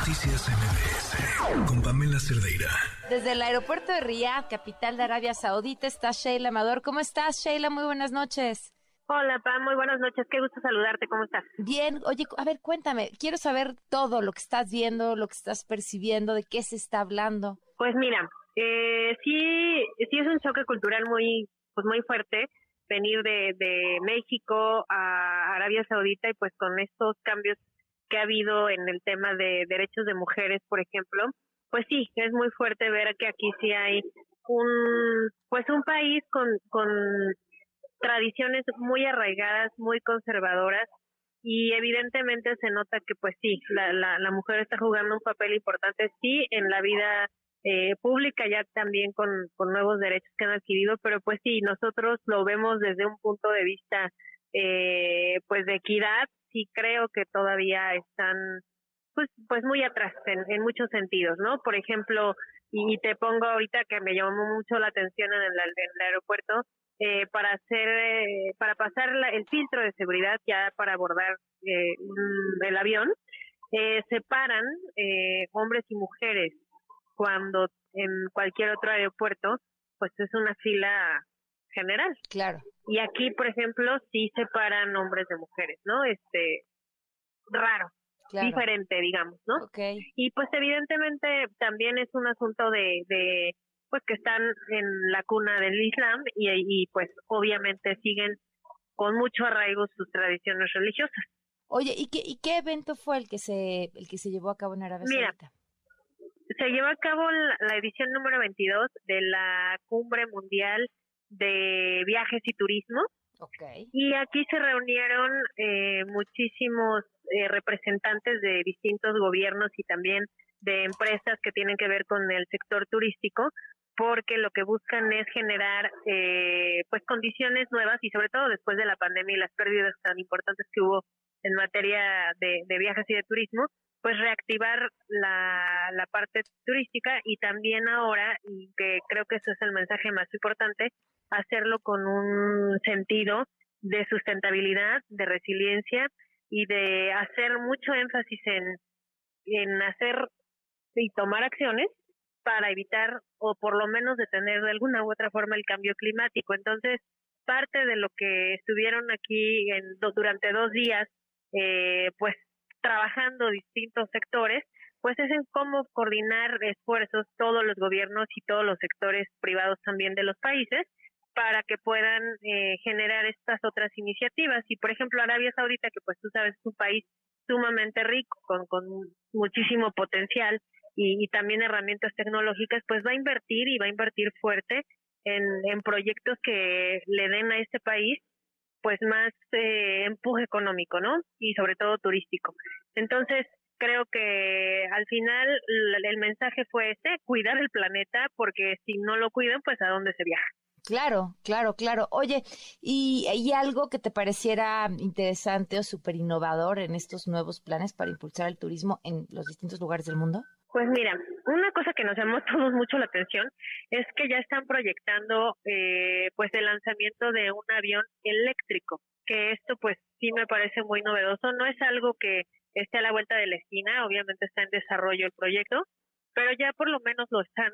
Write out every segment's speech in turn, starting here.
Noticias MBS con Pamela Cerdeira. Desde el aeropuerto de Riyadh, capital de Arabia Saudita, está Sheila Amador. ¿Cómo estás, Sheila? Muy buenas noches. Hola, Pam, muy buenas noches. Qué gusto saludarte. ¿Cómo estás? Bien. Oye, a ver, cuéntame. Quiero saber todo lo que estás viendo, lo que estás percibiendo, de qué se está hablando. Pues mira, eh, sí, sí es un choque cultural muy, pues muy fuerte venir de, de México a Arabia Saudita y pues con estos cambios que ha habido en el tema de derechos de mujeres, por ejemplo, pues sí, es muy fuerte ver que aquí sí hay un, pues un país con, con tradiciones muy arraigadas, muy conservadoras y evidentemente se nota que pues sí, la, la, la mujer está jugando un papel importante, sí, en la vida eh, pública ya también con, con nuevos derechos que han adquirido, pero pues sí, nosotros lo vemos desde un punto de vista eh, pues de equidad sí creo que todavía están pues pues muy atrás en, muchos sentidos, ¿no? Por ejemplo, y, te pongo ahorita que me llamó mucho la atención en el, aeropuerto, eh, para hacer, eh, para pasar el filtro de seguridad ya para abordar eh, el avión, eh, separan hombres y mujeres cuando en cualquier otro aeropuerto, pues es una fila general. Claro. Y aquí, por ejemplo, sí separan hombres de mujeres, ¿no? Este, raro, diferente, digamos, ¿no? Okay. Y pues evidentemente también es un asunto de, de pues que están en la cuna del Islam y, y pues obviamente siguen con mucho arraigo sus tradiciones religiosas. Oye, ¿y qué, ¿y qué evento fue el que se el que se llevó a cabo en Arabia Mira, se llevó a cabo la, la edición número 22 de la Cumbre Mundial de viajes y turismo. Okay. Y aquí se reunieron eh, muchísimos eh, representantes de distintos gobiernos y también de empresas que tienen que ver con el sector turístico, porque lo que buscan es generar eh, pues condiciones nuevas y sobre todo después de la pandemia y las pérdidas tan importantes que hubo en materia de, de viajes y de turismo, pues reactivar la, la parte turística y también ahora, y que creo que ese es el mensaje más importante, hacerlo con un sentido de sustentabilidad, de resiliencia y de hacer mucho énfasis en, en hacer y tomar acciones para evitar o por lo menos detener de alguna u otra forma el cambio climático. Entonces, parte de lo que estuvieron aquí en, durante dos días, eh, pues trabajando distintos sectores, pues es en cómo coordinar esfuerzos todos los gobiernos y todos los sectores privados también de los países para que puedan eh, generar estas otras iniciativas. Y, por ejemplo, Arabia Saudita, que pues tú sabes es un país sumamente rico, con, con muchísimo potencial y, también herramientas tecnológicas, pues va a invertir y va a invertir fuerte en, en proyectos que le den a este país pues más eh, empuje económico, ¿no? Y sobre todo turístico. Entonces, creo que al final el mensaje fue ese, cuidar el planeta, porque si no lo cuidan, pues a dónde se viaja. Claro, claro, claro. Oye, ¿y, ¿y algo que te pareciera interesante o súper innovador en estos nuevos planes para impulsar el turismo en los distintos lugares del mundo? Pues mira, una cosa que nos llamó todos mucho la atención es que ya están proyectando eh, pues el lanzamiento de un avión eléctrico, que esto pues sí me parece muy novedoso, no es algo que esté a la vuelta de la esquina, obviamente está en desarrollo el proyecto, pero ya por lo menos lo están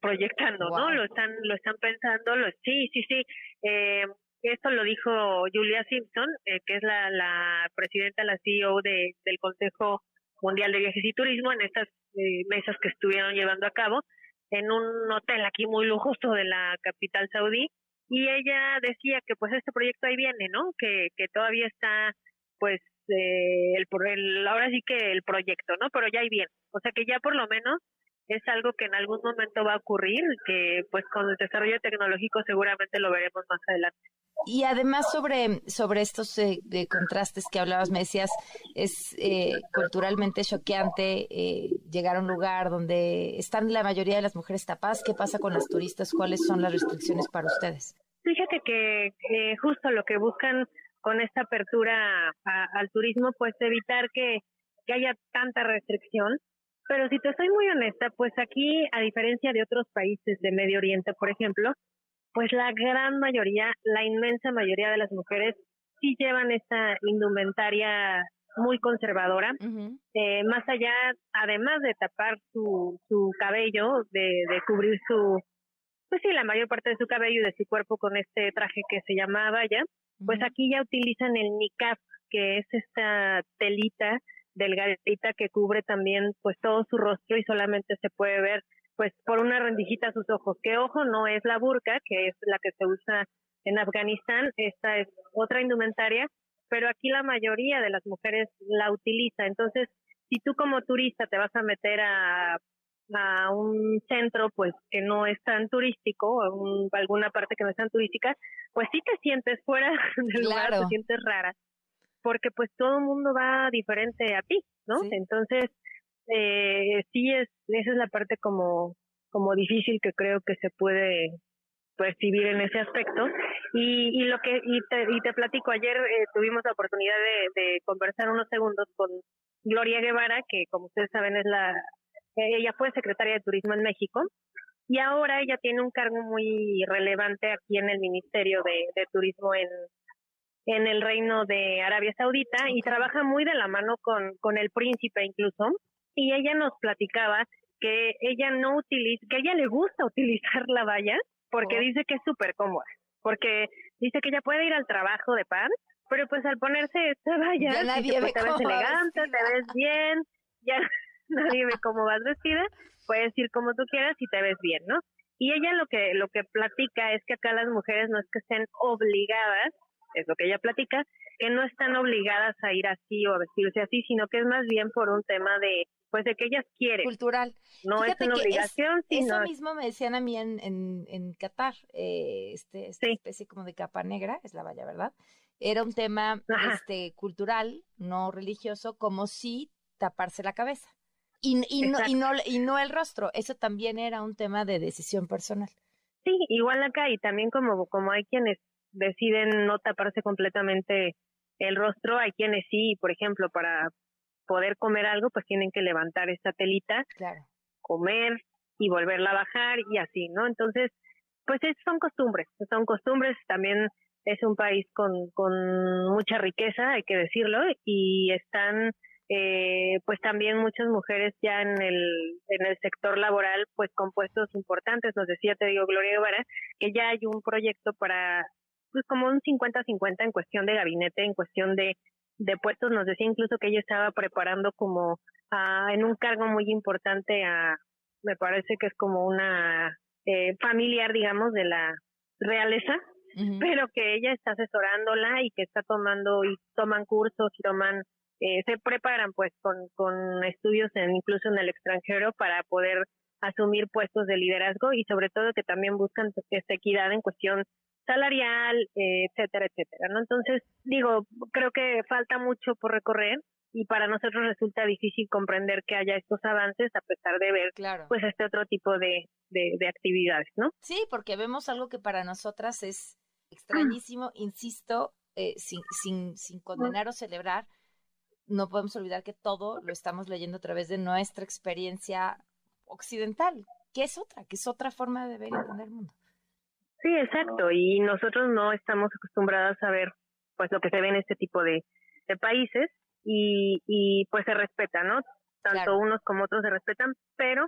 proyectando, ¿no? Lo están lo están pensando, lo sí, sí, sí. Eh, esto lo dijo Julia Simpson, eh, que es la, la presidenta, la CEO de, del Consejo Mundial de Viajes y Turismo en estas eh, mesas que estuvieron llevando a cabo en un hotel aquí muy lujoso de la capital saudí y ella decía que pues este proyecto ahí viene, ¿no? Que, que todavía está pues eh, el, el ahora sí que el proyecto, ¿no? Pero ya ahí viene. O sea que ya por lo menos es algo que en algún momento va a ocurrir, que pues con el desarrollo tecnológico seguramente lo veremos más adelante. Y además sobre, sobre estos eh, de contrastes que hablabas, me decías, es eh, culturalmente choqueante eh, llegar a un lugar donde están la mayoría de las mujeres tapadas. ¿Qué pasa con las turistas? ¿Cuáles son las restricciones para ustedes? Fíjate que justo lo que buscan con esta apertura al turismo, pues evitar que, que haya tanta restricción. Pero si te soy muy honesta, pues aquí, a diferencia de otros países de Medio Oriente, por ejemplo, pues la gran mayoría, la inmensa mayoría de las mujeres sí llevan esta indumentaria muy conservadora, eh, más allá, además de tapar su, su cabello, de, de cubrir su, pues sí, la mayor parte de su cabello y de su cuerpo con este traje que se llama valla, pues aquí ya utilizan el niqab, que es esta telita delgadita que cubre también pues todo su rostro y solamente se puede ver pues por una rendijita sus ojos, que ojo no es la burka, que es la que se usa en Afganistán, esta es otra indumentaria, pero aquí la mayoría de las mujeres la utiliza. Entonces, si tú como turista te vas a meter a, a un centro pues que no es tan turístico, o alguna parte que no es tan turística, pues sí te sientes fuera del lugar, te sientes rara, porque pues todo el mundo va diferente a ti, ¿no? Entonces, eh, sí es, esa es la parte como, como difícil que creo que se puede percibir en ese aspecto. Y, y lo que, y te, y te platico, ayer eh, tuvimos la oportunidad de, de conversar unos segundos con Gloria Guevara, que como ustedes saben es la, ella fue secretaria de Turismo en México y ahora ella tiene un cargo muy relevante aquí en el Ministerio de, de Turismo en, en el Reino de Arabia Saudita y trabaja muy de la mano con, con el príncipe incluso y ella nos platicaba que ella no utiliza, que a ella le gusta utilizar la valla porque oh. dice que es súper cómoda, porque dice que ella puede ir al trabajo de paz, pero pues al ponerse esta valla, te, pues, te ves elegante, te ves bien, ya nadie ve cómo vas vestida, puedes ir como tú quieras y te ves bien, ¿no? Y ella lo que lo que platica es que acá las mujeres no es que estén obligadas, es lo que ella platica, que no están obligadas a ir así o a vestirse así, sino que es más bien por un tema de pues de que ellas quieren. Cultural. No es una obligación, Eso mismo me decían a mí en, en, en Qatar, eh, este, esta especie como de capa negra, es la valla, ¿verdad? Era un tema este cultural, no religioso, como si taparse la cabeza. Y, y, no, y, no, y no el rostro, eso también era un tema de decisión personal. Sí, igual acá, y también como, como hay quienes deciden no taparse completamente el rostro, hay quienes sí, por ejemplo, para poder comer algo, pues tienen que levantar esta telita, comer y volverla a bajar y así, ¿no? Entonces, pues es, son costumbres, son costumbres, también es un país con, con mucha riqueza, hay que decirlo, y están eh, pues también muchas mujeres ya en el, en el sector laboral, pues con puestos importantes. Nos decía, te digo, Gloria Guevara, que ya hay un proyecto para, pues como un 50-50 en cuestión de gabinete, en cuestión de, de puestos. Nos decía incluso que ella estaba preparando como a, en un cargo muy importante a, me parece que es como una eh, familiar, digamos, de la realeza, pero que ella está asesorándola y que está tomando y toman cursos y toman eh, se preparan pues con, con estudios en, incluso en el extranjero para poder asumir puestos de liderazgo y sobre todo que también buscan pues, esta equidad en cuestión salarial, eh, etcétera, etcétera, ¿no? Entonces, digo, creo que falta mucho por recorrer y para nosotros resulta difícil comprender que haya estos avances a pesar de ver pues este otro tipo de, de, actividades, ¿no? Sí, porque vemos algo que para nosotras es extrañísimo, insisto, eh, sin, sin, sin condenar o celebrar, no podemos olvidar que todo lo estamos leyendo a través de nuestra experiencia occidental, que es otra, que es otra forma de ver y entender el mundo. Sí, exacto, y nosotros no estamos acostumbrados a ver pues lo que se ve en este tipo de, de países y, y pues se respeta, ¿no? Tanto unos como otros se respetan, pero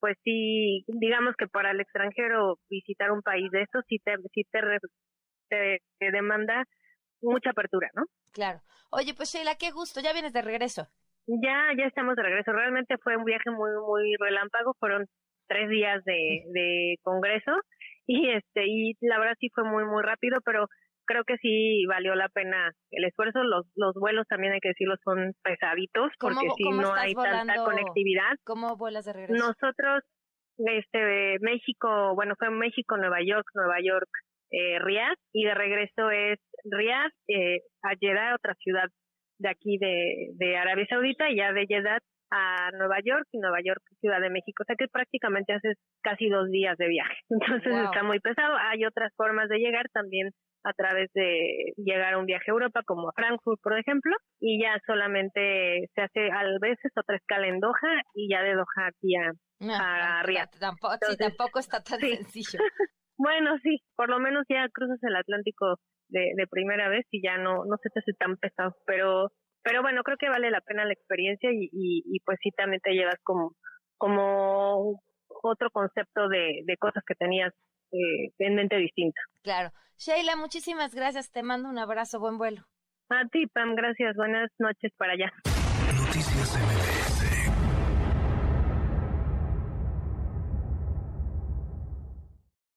pues sí, digamos que para el extranjero visitar un país de estos sí te, sí te, te demanda mucha apertura, ¿no? Claro. Oye, pues Sheila, qué gusto, ya vienes de regreso. Ya, ya estamos de regreso. Realmente fue un viaje muy, muy relámpago. Fueron tres días de, de congreso y este y la verdad sí fue muy, muy rápido, pero creo que sí valió la pena el esfuerzo. Los, los vuelos también hay que decirlo son pesaditos porque si no hay tanta conectividad. ¿Cómo vuelas de regreso? Nosotros, este, México, bueno, fue México, Nueva York, Nueva York, eh, Riyadh y de regreso es Riyadh eh, a Jeddah, otra ciudad de aquí de, de Arabia Saudita, y ya de Jeddah a Nueva York y Nueva York Ciudad de México. O sea que prácticamente haces casi dos días de viaje. Entonces está muy pesado. Hay otras formas de llegar también a través de llegar a un viaje a Europa, como a Frankfurt, por ejemplo, y ya solamente se hace a veces otra escala en Doha y ya de Doha aquí a, a Riyadh. Tampoco, sí, tampoco está tan sencillo. Bueno, sí, por lo menos ya cruzas el Atlántico de, de primera vez y ya no, no se te hace tan pesado, pero pero bueno, creo que vale la pena la experiencia y, y, pues sí también te llevas como, como otro concepto de, de cosas que tenías eh, en mente distinta. Claro. Sheila, muchísimas gracias. Te mando un abrazo. Buen vuelo. A ti, Pam. Gracias. Buenas noches para allá. Noticias